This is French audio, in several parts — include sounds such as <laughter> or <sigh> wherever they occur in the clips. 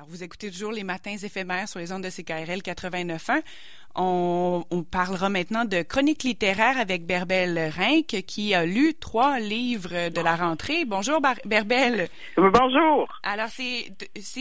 Alors, vous écoutez toujours les matins éphémères sur les ondes de CKRL 89.1. On, on parlera maintenant de chronique littéraire avec Berbelle Rinck, qui a lu trois livres de la rentrée. Bonjour, Berbelle. Bonjour. Alors, c'est,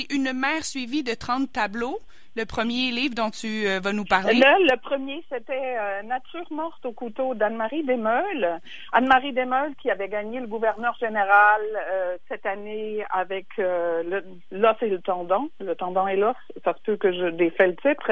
une mère suivie de 30 tableaux le premier livre dont tu euh, vas nous parler? Le, le premier, c'était euh, Nature morte au couteau d'Anne-Marie Desmeules. Anne-Marie Desmeules qui avait gagné le gouverneur général euh, cette année avec l'os et le tendon. Le tendon et l'os, ça peut que je défais le titre.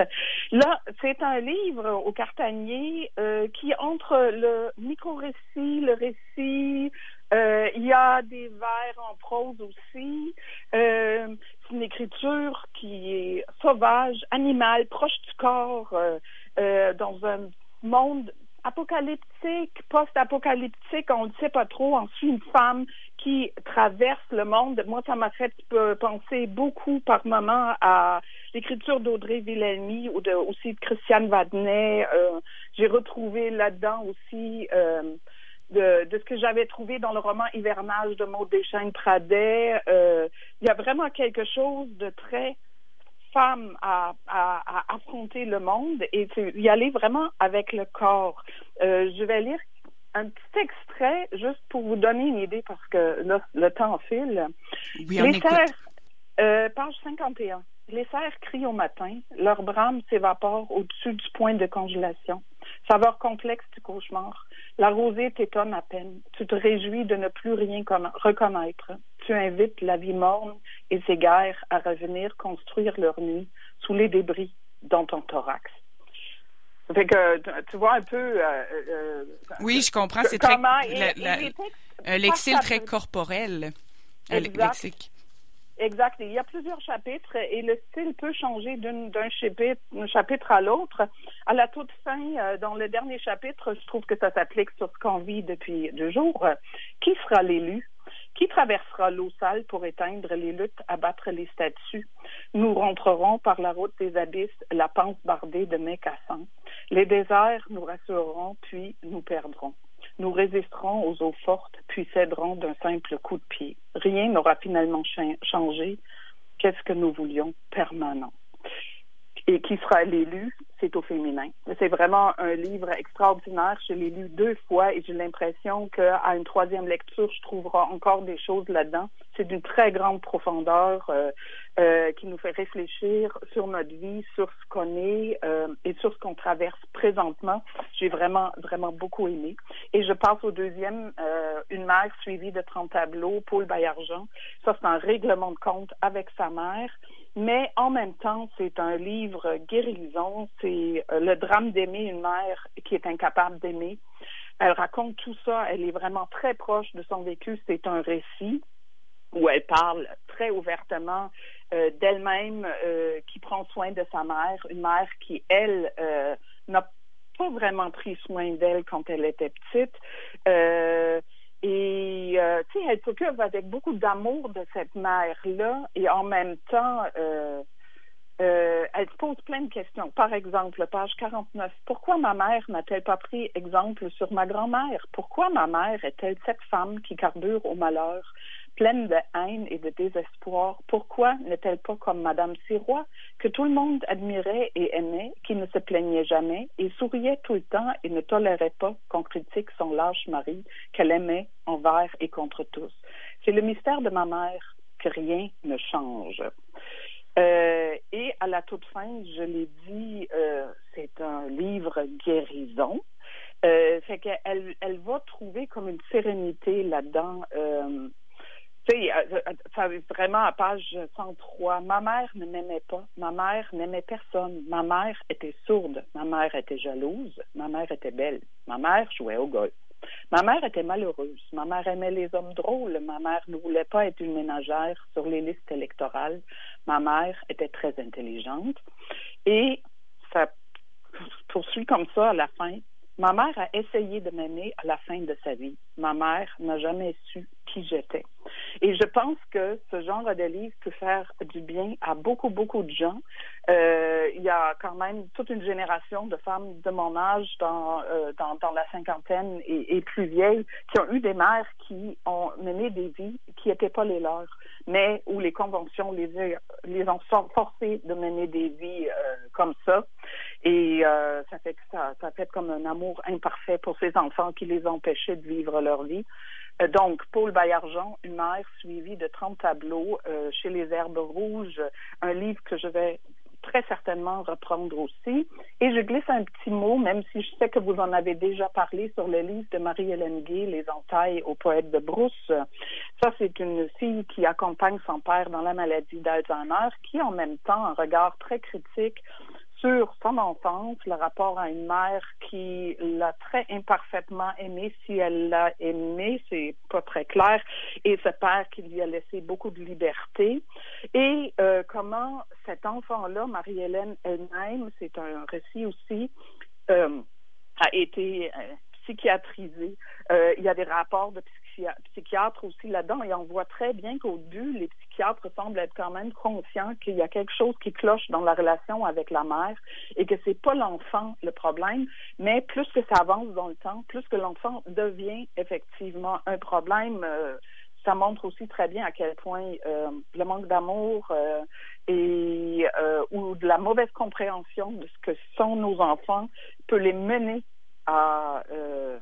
Là, c'est un livre au Cartanier qui entre le micro-récit, le récit, euh, il y a des vers en prose aussi. Euh, c'est une écriture qui est sauvage, animale, proche du corps, euh, euh, dans un monde apocalyptique, post-apocalyptique, on ne sait pas trop. On suit une femme traverse le monde. Moi, ça m'a fait penser beaucoup par moment à l'écriture d'Audrey Villelmy ou aussi de Christiane Vadnet. Euh, J'ai retrouvé là-dedans aussi euh, de, ce que j'avais trouvé dans le roman Hivernage de Maud Deschênes-Pradet. Euh, il y a vraiment quelque chose de très femme à, affronter le monde et y aller vraiment avec le corps. Euh, je vais lire un petit extrait juste pour vous donner une idée parce que le temps file. Oui, on Les euh, page 51. Les cerfs crient au matin, leur brame s'évapore au-dessus du point de congélation. Saveur complexe du cauchemar. La rosée t'étonne à peine. Tu te réjouis de ne plus rien reconnaître. Tu invites la vie morne et ses guerres à revenir construire leur nuit sous les débris dans ton thorax. Fait que tu vois un peu. Euh, euh, oui, je comprends. C'est très. Un très corporel. Exact. Exact. il y a plusieurs chapitres et le style peut changer d'un chapitre, chapitre à l'autre. À la toute fin, euh, dans le dernier chapitre, je trouve que ça s'applique sur ce qu'on vit depuis deux jours. Qui sera l'élu? Qui traversera l'eau sale pour éteindre les luttes, abattre les statues? Nous rentrerons par la route des abysses, la pente bardée de mets cassants. Les déserts nous rassureront, puis nous perdrons. Nous résisterons aux eaux fortes, puis céderons d'un simple coup de pied. Rien n'aura finalement changé. Qu'est-ce que nous voulions permanent? Et qui sera l'élu? C'est au féminin. C'est vraiment un livre extraordinaire. Je l'ai lu deux fois et j'ai l'impression qu'à une troisième lecture, je trouverai encore des choses là-dedans. C'est d'une très grande profondeur. Euh, euh, qui nous fait réfléchir sur notre vie, sur ce qu'on est euh, et sur ce qu'on traverse présentement. J'ai vraiment, vraiment beaucoup aimé. Et je passe au deuxième, euh, Une mère suivie de 30 tableaux, Paul Bayargent. Ça, c'est un règlement de compte avec sa mère. Mais en même temps, c'est un livre guérison. C'est le drame d'aimer une mère qui est incapable d'aimer. Elle raconte tout ça. Elle est vraiment très proche de son vécu. C'est un récit où elle parle très ouvertement euh, d'elle-même euh, qui prend soin de sa mère, une mère qui, elle, euh, n'a pas vraiment pris soin d'elle quand elle était petite. et tu sais, elle s'occupe avec beaucoup d'amour de cette mère-là et en même temps, elle se pose plein de questions. Par exemple, page 49, pourquoi ma mère n'a-t-elle pas pris exemple sur ma grand-mère? Pourquoi ma mère est-elle cette femme qui carbure au malheur? Pleine de haine et de désespoir, pourquoi n'est-elle pas comme Madame Sirois, que tout le monde admirait et aimait, qui ne se plaignait jamais et souriait tout le temps et ne tolérait pas qu'on critique son lâche mari, qu'elle aimait envers et contre tous? C'est le mystère de ma mère que rien ne change. Euh, et à la toute fin, je l'ai dit, euh, c'est un livre guérison. Euh, qu'elle elle va trouver comme une sérénité là-dedans. Euh, euh, euh, ça vraiment à page 103. Ma mère ne m'aimait pas. Ma mère n'aimait personne. Ma mère était sourde. Ma mère était jalouse. Ma mère était belle. Ma mère jouait au golf. Ma mère était malheureuse. Ma mère aimait les hommes drôles. Ma mère ne voulait pas être une ménagère sur les listes électorales. Ma mère était très intelligente. Et ça poursuit comme ça à la fin. Ma mère a essayé de m'aimer à la fin de sa vie. Ma mère n'a jamais su qui j'étais. Et je pense que ce genre de livre peut faire du bien à beaucoup, beaucoup de gens. Euh, il y a quand même toute une génération de femmes de mon âge dans, euh, dans, dans, la cinquantaine et, plus vieilles qui ont eu des mères qui ont mené des vies qui n'étaient pas les leurs, mais où les conventions les, les ont forcées de mener des vies euh, comme ça. Et euh, ça fait que ça, ça fait comme un amour imparfait pour ces enfants qui les empêchaient de vivre leur vie. Euh, donc, Paul Baillargeon, une mère suivie de 30 tableaux euh, chez les Herbes Rouges, un livre que je vais très certainement reprendre aussi. Et je glisse un petit mot, même si je sais que vous en avez déjà parlé sur le livre de Marie-Hélène Gay, Les entailles au poète de Brousse. Ça, c'est une fille qui accompagne son père dans la maladie d'Alzheimer, qui en même temps un regard très critique sur son enfance, le rapport à une mère qui l'a très imparfaitement aimé, si elle l'a aimé, c'est pas très clair, et ce père qui lui a laissé beaucoup de liberté, et euh, comment cet enfant-là, Marie-Hélène elle-même, c'est un récit aussi, euh, a été euh, psychiatrisé. Euh, il y a des rapports de psychiatres aussi là-dedans et on voit très bien qu'au début, les psychiatres semblent être quand même conscients qu'il y a quelque chose qui cloche dans la relation avec la mère et que c'est pas l'enfant le problème, mais plus que ça avance dans le temps, plus que l'enfant devient effectivement un problème. Euh, ça montre aussi très bien à quel point euh, le manque d'amour et ou de la mauvaise compréhension de ce que sont nos enfants peut les mener à, euh,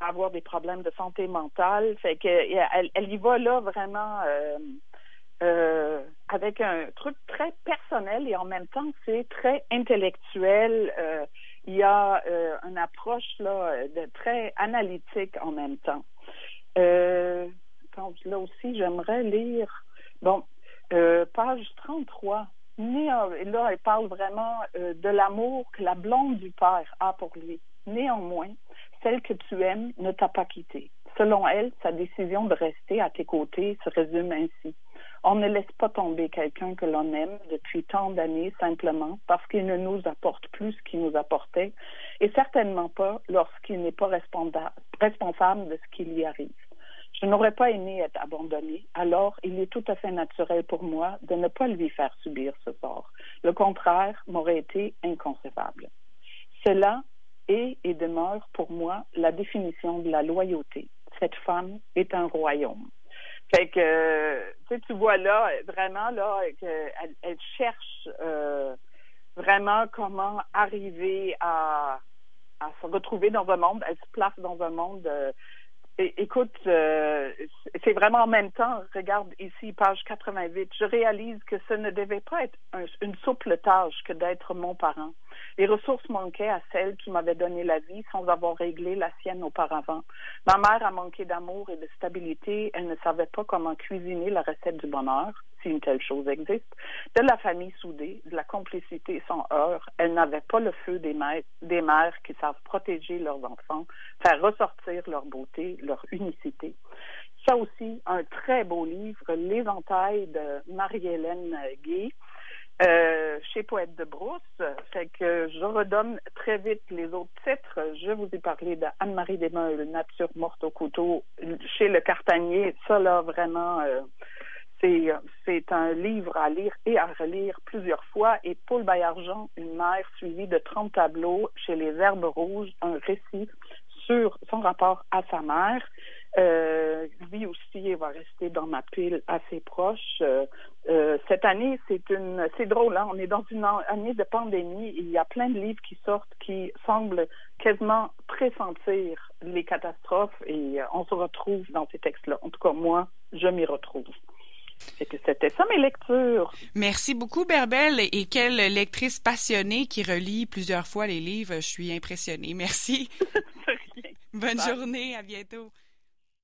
avoir des problèmes de santé mentale. Fait que elle, y va là vraiment euh, euh, avec un truc très personnel et en même temps c'est très intellectuel. Il y a une approche là de très analytique en même temps. Là aussi j'aimerais lire bon page 33 là, elle parle vraiment de l'amour que la blonde du père a pour lui. Néanmoins, celle que tu aimes ne t'a pas quitté. Selon elle, sa décision de rester à tes côtés se résume ainsi. On ne laisse pas tomber quelqu'un que l'on aime depuis tant d'années simplement parce qu'il ne nous apporte plus ce qu'il nous apportait et certainement pas lorsqu'il n'est pas responsable de ce qui lui arrive. Je n'aurais pas aimé être abandonné, alors il est tout à fait naturel pour moi de ne pas lui faire subir ce sort. Le contraire m'aurait été inconcevable. Cela est et demeure pour moi la définition de la loyauté. Cette femme est un royaume. Fait que, tu, vois là, vraiment, là, qu'elle elle cherche euh, vraiment comment arriver à, se retrouver dans un monde, elle se place dans un monde euh, écoute, euh, c'est vraiment en même temps, regarde ici, page 88, je réalise que ce ne devait pas être une souple tâche que d'être mon parent. Les ressources manquaient à celle qui m'avait donné la vie sans avoir réglé la sienne auparavant. Ma mère a manqué d'amour et de stabilité. Elle ne savait pas comment cuisiner la recette du bonheur, si une telle chose existe. De la famille soudée, de la complicité sans heurts, elle n'avait pas le feu des, mères, qui savent protéger leurs enfants, faire ressortir leur beauté, leur unicité. Ça aussi, un très beau livre, Les entailles de Marie-Hélène Gay. Euh, chez Poète de Brousse. Fait que je redonne très vite les autres titres. Je vous ai parlé d'Anne-Marie Desmeules, Nature morte au couteau, chez Le Cartanier. Ça, là, vraiment, euh, c'est, un livre à lire et à relire plusieurs fois. Et Paul Baillargeon, une mère suivie de 30 tableaux chez Les Herbes Rouges, un récit sur son rapport à sa mère. Euh, lui aussi, il va rester dans ma pile assez proche. Euh, euh, cette année, c'est une, c'est drôle, hein? on est dans une année de pandémie. Il y a plein de livres qui sortent qui semblent quasiment pressentir les catastrophes et on se retrouve dans ces textes-là. En tout cas, moi, je m'y retrouve. C'était ça mes lectures. Merci beaucoup, Berbelle. Et quelle lectrice passionnée qui relit plusieurs fois les livres. Je suis impressionnée. Merci. <laughs> Bonne journée. À bientôt.